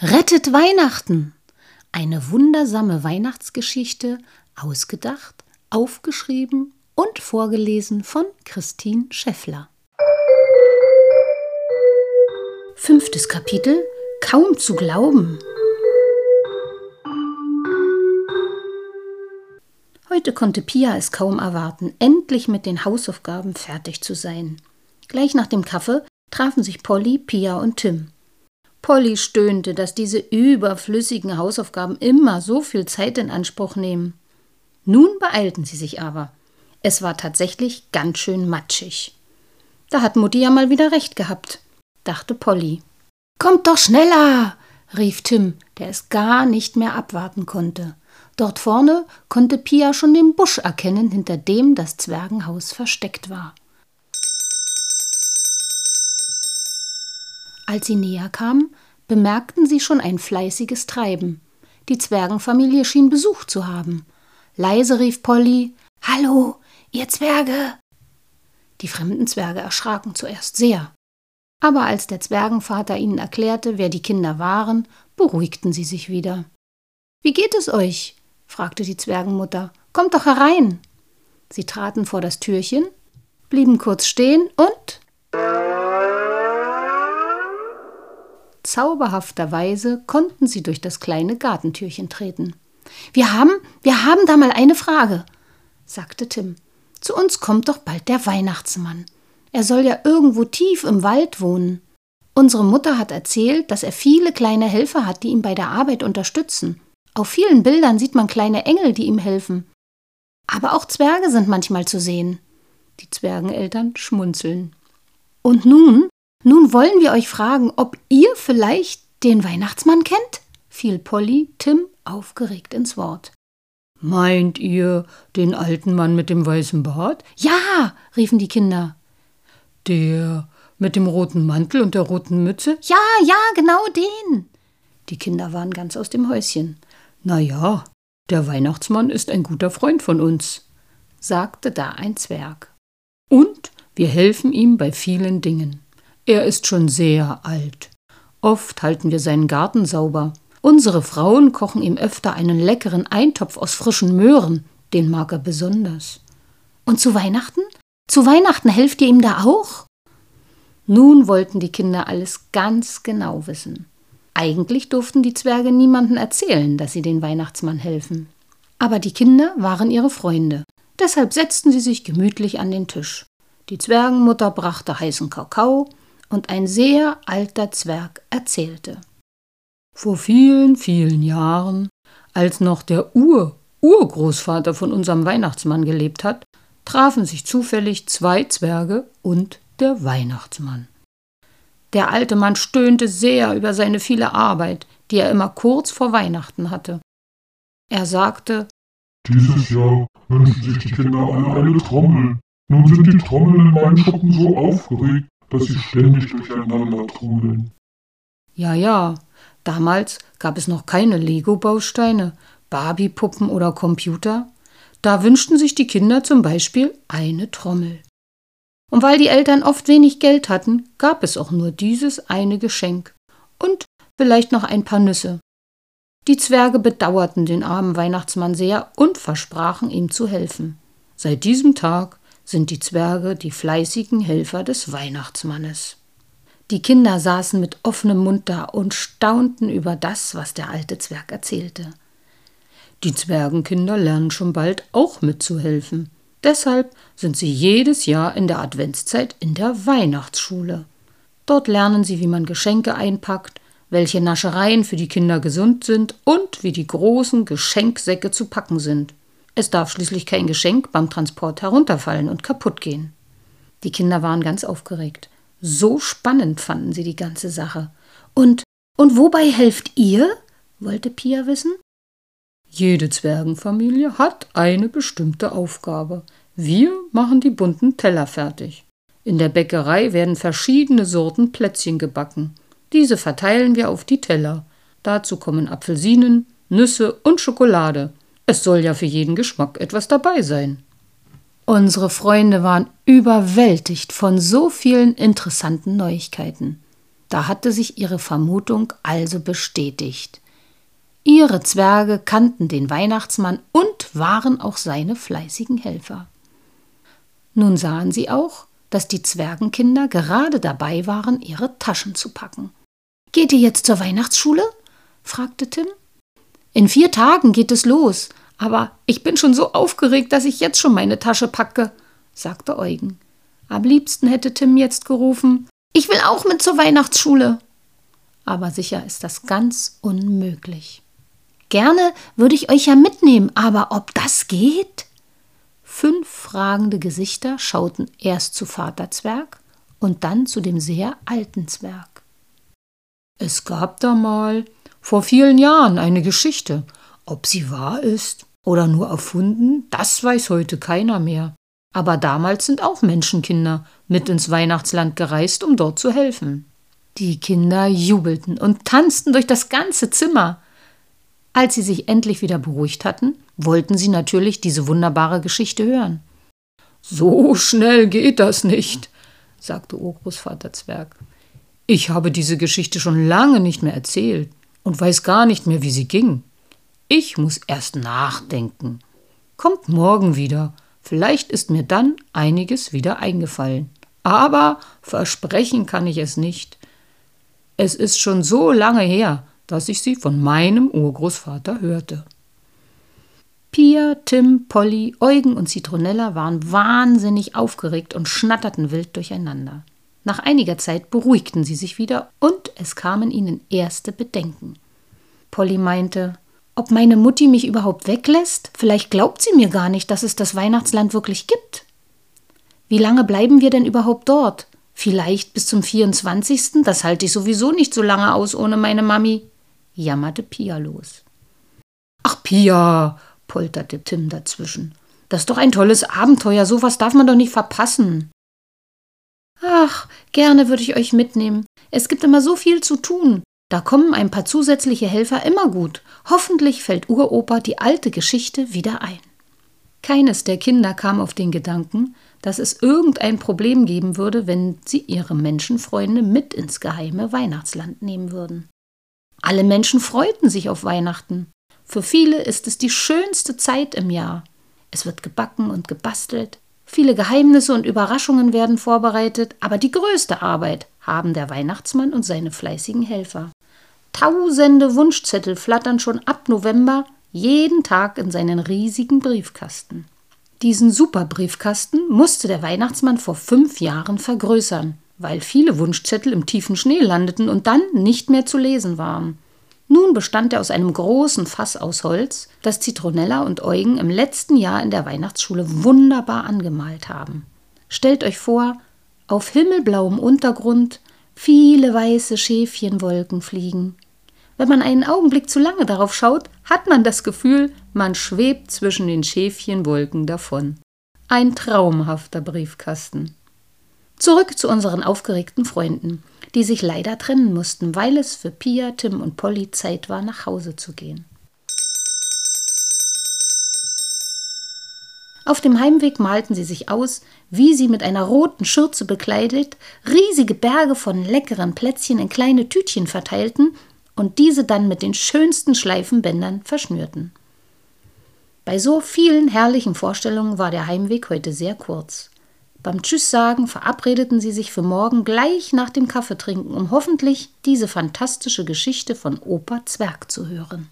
Rettet Weihnachten! Eine wundersame Weihnachtsgeschichte, ausgedacht, aufgeschrieben und vorgelesen von Christine Scheffler. Fünftes Kapitel Kaum zu glauben. Heute konnte Pia es kaum erwarten, endlich mit den Hausaufgaben fertig zu sein. Gleich nach dem Kaffee trafen sich Polly, Pia und Tim. Polly stöhnte, dass diese überflüssigen Hausaufgaben immer so viel Zeit in Anspruch nehmen. Nun beeilten sie sich aber. Es war tatsächlich ganz schön matschig. Da hat Mutti ja mal wieder recht gehabt, dachte Polly. Kommt doch schneller, rief Tim, der es gar nicht mehr abwarten konnte. Dort vorne konnte Pia schon den Busch erkennen, hinter dem das Zwergenhaus versteckt war. Als sie näher kamen, bemerkten sie schon ein fleißiges Treiben. Die Zwergenfamilie schien Besuch zu haben. Leise rief Polly Hallo, ihr Zwerge. Die fremden Zwerge erschraken zuerst sehr. Aber als der Zwergenvater ihnen erklärte, wer die Kinder waren, beruhigten sie sich wieder. Wie geht es euch? fragte die Zwergenmutter. Kommt doch herein. Sie traten vor das Türchen, blieben kurz stehen und Zauberhafterweise konnten sie durch das kleine Gartentürchen treten. Wir haben, wir haben da mal eine Frage, sagte Tim. Zu uns kommt doch bald der Weihnachtsmann. Er soll ja irgendwo tief im Wald wohnen. Unsere Mutter hat erzählt, dass er viele kleine Helfer hat, die ihn bei der Arbeit unterstützen. Auf vielen Bildern sieht man kleine Engel, die ihm helfen. Aber auch Zwerge sind manchmal zu sehen. Die Zwergeneltern schmunzeln. Und nun nun wollen wir euch fragen, ob ihr vielleicht den Weihnachtsmann kennt? fiel Polly Tim aufgeregt ins Wort. Meint ihr den alten Mann mit dem weißen Bart? Ja, riefen die Kinder. Der mit dem roten Mantel und der roten Mütze? Ja, ja, genau den. Die Kinder waren ganz aus dem Häuschen. Na ja, der Weihnachtsmann ist ein guter Freund von uns, sagte da ein Zwerg. Und wir helfen ihm bei vielen Dingen. Er ist schon sehr alt. Oft halten wir seinen Garten sauber. Unsere Frauen kochen ihm öfter einen leckeren Eintopf aus frischen Möhren, den mag er besonders. Und zu Weihnachten? Zu Weihnachten helft ihr ihm da auch? Nun wollten die Kinder alles ganz genau wissen. Eigentlich durften die Zwerge niemandem erzählen, dass sie den Weihnachtsmann helfen. Aber die Kinder waren ihre Freunde. Deshalb setzten sie sich gemütlich an den Tisch. Die Zwergenmutter brachte heißen Kakao, und ein sehr alter Zwerg erzählte. Vor vielen, vielen Jahren, als noch der Ur-Urgroßvater von unserem Weihnachtsmann gelebt hat, trafen sich zufällig zwei Zwerge und der Weihnachtsmann. Der alte Mann stöhnte sehr über seine viele Arbeit, die er immer kurz vor Weihnachten hatte. Er sagte Dieses Jahr wünschen sich die Kinder alle eine Trommel. Nun sind die Trommeln in meinem Schuppen so aufgeregt, dass sie ständig durcheinander trudeln. Ja, ja, damals gab es noch keine Lego-Bausteine, Barbie-Puppen oder Computer. Da wünschten sich die Kinder zum Beispiel eine Trommel. Und weil die Eltern oft wenig Geld hatten, gab es auch nur dieses eine Geschenk und vielleicht noch ein paar Nüsse. Die Zwerge bedauerten den armen Weihnachtsmann sehr und versprachen ihm zu helfen. Seit diesem Tag sind die Zwerge die fleißigen Helfer des Weihnachtsmannes. Die Kinder saßen mit offenem Mund da und staunten über das, was der alte Zwerg erzählte. Die Zwergenkinder lernen schon bald auch mitzuhelfen. Deshalb sind sie jedes Jahr in der Adventszeit in der Weihnachtsschule. Dort lernen sie, wie man Geschenke einpackt, welche Naschereien für die Kinder gesund sind und wie die großen Geschenksäcke zu packen sind. Es darf schließlich kein Geschenk beim Transport herunterfallen und kaputt gehen. Die Kinder waren ganz aufgeregt. So spannend fanden sie die ganze Sache. Und, und wobei helft ihr? wollte Pia wissen. Jede Zwergenfamilie hat eine bestimmte Aufgabe. Wir machen die bunten Teller fertig. In der Bäckerei werden verschiedene Sorten Plätzchen gebacken. Diese verteilen wir auf die Teller. Dazu kommen Apfelsinen, Nüsse und Schokolade. Es soll ja für jeden Geschmack etwas dabei sein. Unsere Freunde waren überwältigt von so vielen interessanten Neuigkeiten. Da hatte sich ihre Vermutung also bestätigt. Ihre Zwerge kannten den Weihnachtsmann und waren auch seine fleißigen Helfer. Nun sahen sie auch, dass die Zwergenkinder gerade dabei waren, ihre Taschen zu packen. Geht ihr jetzt zur Weihnachtsschule? fragte Tim. In vier Tagen geht es los, aber ich bin schon so aufgeregt, dass ich jetzt schon meine Tasche packe, sagte Eugen. Am liebsten hätte Tim jetzt gerufen Ich will auch mit zur Weihnachtsschule. Aber sicher ist das ganz unmöglich. Gerne würde ich euch ja mitnehmen, aber ob das geht? Fünf fragende Gesichter schauten erst zu Vater Zwerg und dann zu dem sehr alten Zwerg. Es gab da mal vor vielen Jahren eine Geschichte. Ob sie wahr ist oder nur erfunden, das weiß heute keiner mehr. Aber damals sind auch Menschenkinder mit ins Weihnachtsland gereist, um dort zu helfen. Die Kinder jubelten und tanzten durch das ganze Zimmer. Als sie sich endlich wieder beruhigt hatten, wollten sie natürlich diese wunderbare Geschichte hören. So schnell geht das nicht, sagte Urgroßvater Zwerg. Ich habe diese Geschichte schon lange nicht mehr erzählt und weiß gar nicht mehr, wie sie ging. Ich muss erst nachdenken. Kommt morgen wieder Vielleicht ist mir dann einiges wieder eingefallen. Aber versprechen kann ich es nicht. Es ist schon so lange her, dass ich sie von meinem Urgroßvater hörte. Pia, Tim, Polly, Eugen und Zitronella waren wahnsinnig aufgeregt und schnatterten wild durcheinander. Nach einiger Zeit beruhigten sie sich wieder und es kamen ihnen erste Bedenken. Polly meinte, ob meine Mutti mich überhaupt weglässt? Vielleicht glaubt sie mir gar nicht, dass es das Weihnachtsland wirklich gibt. Wie lange bleiben wir denn überhaupt dort? Vielleicht bis zum 24. Das halte ich sowieso nicht so lange aus ohne meine Mami, jammerte Pia los. Ach, Pia, polterte Tim dazwischen. Das ist doch ein tolles Abenteuer, sowas darf man doch nicht verpassen. Ach, gerne würde ich euch mitnehmen. Es gibt immer so viel zu tun. Da kommen ein paar zusätzliche Helfer immer gut. Hoffentlich fällt Uropa die alte Geschichte wieder ein. Keines der Kinder kam auf den Gedanken, dass es irgendein Problem geben würde, wenn sie ihre Menschenfreunde mit ins geheime Weihnachtsland nehmen würden. Alle Menschen freuten sich auf Weihnachten. Für viele ist es die schönste Zeit im Jahr. Es wird gebacken und gebastelt, viele Geheimnisse und Überraschungen werden vorbereitet, aber die größte Arbeit haben der Weihnachtsmann und seine fleißigen Helfer. Tausende Wunschzettel flattern schon ab November jeden Tag in seinen riesigen Briefkasten. Diesen Superbriefkasten musste der Weihnachtsmann vor fünf Jahren vergrößern, weil viele Wunschzettel im tiefen Schnee landeten und dann nicht mehr zu lesen waren. Nun bestand er aus einem großen Fass aus Holz, das Zitronella und Eugen im letzten Jahr in der Weihnachtsschule wunderbar angemalt haben. Stellt euch vor, auf himmelblauem Untergrund viele weiße Schäfchenwolken fliegen. Wenn man einen Augenblick zu lange darauf schaut, hat man das Gefühl, man schwebt zwischen den Schäfchenwolken davon. Ein traumhafter Briefkasten. Zurück zu unseren aufgeregten Freunden, die sich leider trennen mussten, weil es für Pia, Tim und Polly Zeit war, nach Hause zu gehen. Auf dem Heimweg malten sie sich aus, wie sie mit einer roten Schürze bekleidet riesige Berge von leckeren Plätzchen in kleine Tütchen verteilten und diese dann mit den schönsten Schleifenbändern verschnürten. Bei so vielen herrlichen Vorstellungen war der Heimweg heute sehr kurz. Beim Tschüsssagen verabredeten sie sich für morgen gleich nach dem Kaffeetrinken, um hoffentlich diese fantastische Geschichte von Opa Zwerg zu hören.